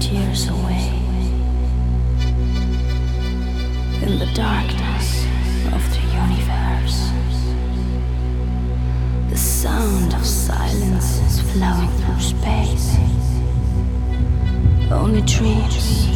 tears away in the darkness of the universe. The sound of silence is flowing through space. Only dreams.